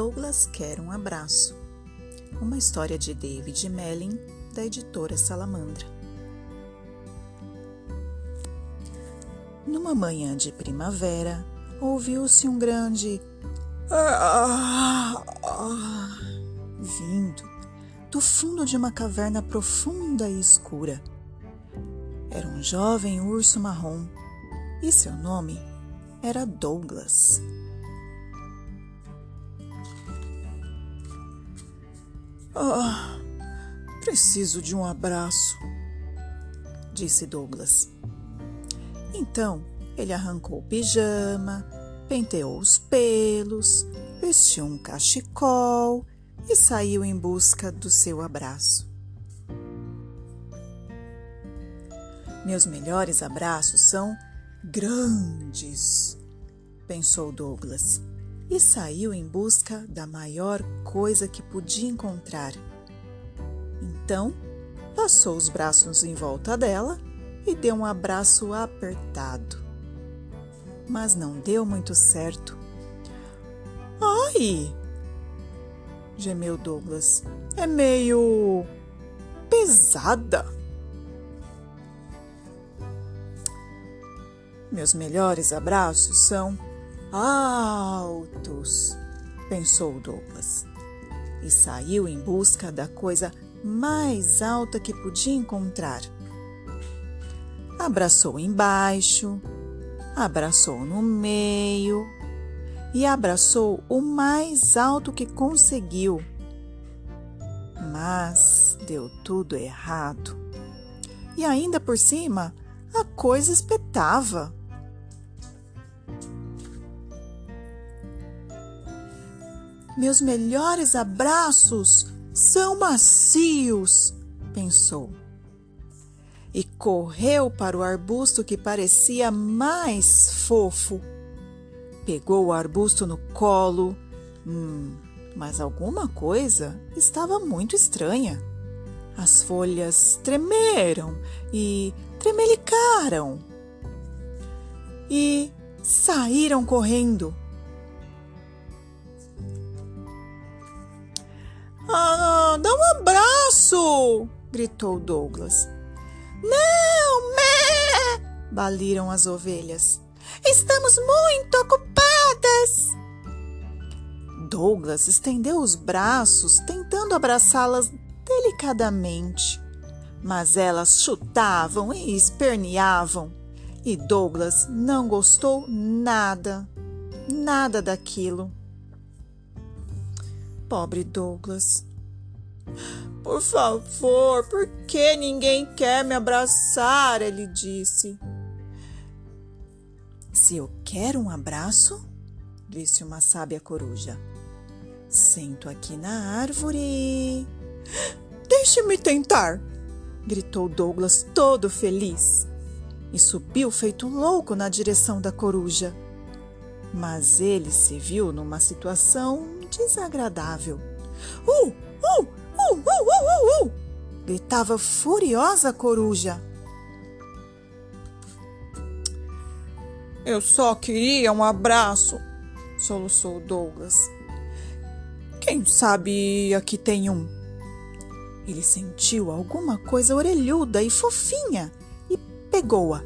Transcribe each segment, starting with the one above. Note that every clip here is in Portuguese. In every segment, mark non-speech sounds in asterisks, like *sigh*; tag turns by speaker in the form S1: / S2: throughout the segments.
S1: Douglas quer um abraço. Uma história de David Mellin, da editora Salamandra. Numa manhã de primavera, ouviu-se um grande *laughs* vindo do fundo de uma caverna profunda e escura. Era um jovem urso marrom e seu nome era Douglas. Ah, preciso de um abraço, disse Douglas. Então ele arrancou o pijama, penteou os pelos, vestiu um cachecol e saiu em busca do seu abraço. Meus melhores abraços são grandes, pensou Douglas, e saiu em busca da maior coisa que podia encontrar. Então, passou os braços em volta dela e deu um abraço apertado. Mas não deu muito certo. Ai! gemeu Douglas. É meio pesada. Meus melhores abraços são altos, pensou Douglas, e saiu em busca da coisa mais alta que podia encontrar. Abraçou embaixo, abraçou no meio e abraçou o mais alto que conseguiu. Mas deu tudo errado. E ainda por cima, a coisa espetava. Meus melhores abraços são macios, pensou. E correu para o arbusto que parecia mais fofo. Pegou o arbusto no colo. Hum, mas alguma coisa estava muito estranha. As folhas tremeram e tremelicaram. E saíram correndo. Ah, dá um abraço! gritou Douglas. Não, mé! baliram as ovelhas. Estamos muito ocupadas! Douglas estendeu os braços, tentando abraçá-las delicadamente. Mas elas chutavam e esperneavam, e Douglas não gostou nada, nada daquilo. Pobre Douglas. Por favor, por que ninguém quer me abraçar? Ele disse. Se eu quero um abraço, disse uma sábia coruja, sento aqui na árvore. Deixe-me tentar, gritou Douglas, todo feliz, e subiu feito louco na direção da coruja. Mas ele se viu numa situação desagradável. Uh, uh, uh, uh, uh, uh, uh! gritava furiosa a coruja. Eu só queria um abraço, soluçou Douglas. Quem sabe aqui tem um. Ele sentiu alguma coisa orelhuda e fofinha e pegou-a.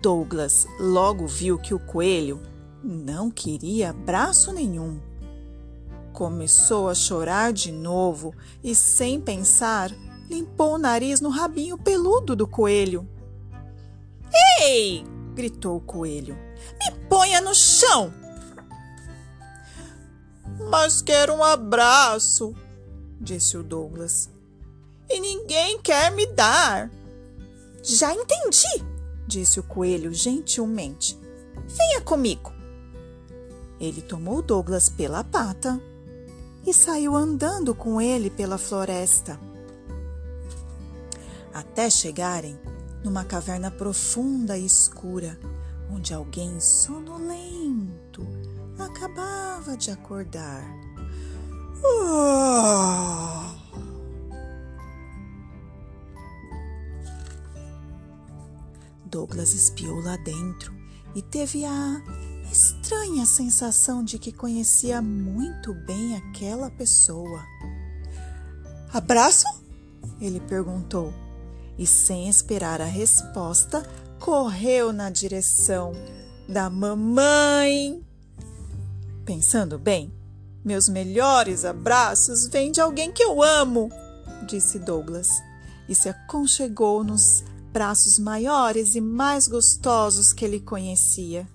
S1: Douglas logo viu que o coelho não queria abraço nenhum. Começou a chorar de novo e, sem pensar, limpou o nariz no rabinho peludo do coelho. Ei! gritou o coelho. Me ponha no chão! Mas quero um abraço, disse o Douglas. E ninguém quer me dar. Já entendi, disse o coelho gentilmente. Venha comigo. Ele tomou Douglas pela pata e saiu andando com ele pela floresta. Até chegarem numa caverna profunda e escura, onde alguém sonolento acabava de acordar. Oh! Douglas espiou lá dentro e teve a estranha sensação de que conhecia muito bem aquela pessoa. Abraço? Ele perguntou, e sem esperar a resposta, correu na direção da mamãe. Pensando bem, meus melhores abraços vêm de alguém que eu amo, disse Douglas, e se aconchegou nos braços maiores e mais gostosos que ele conhecia.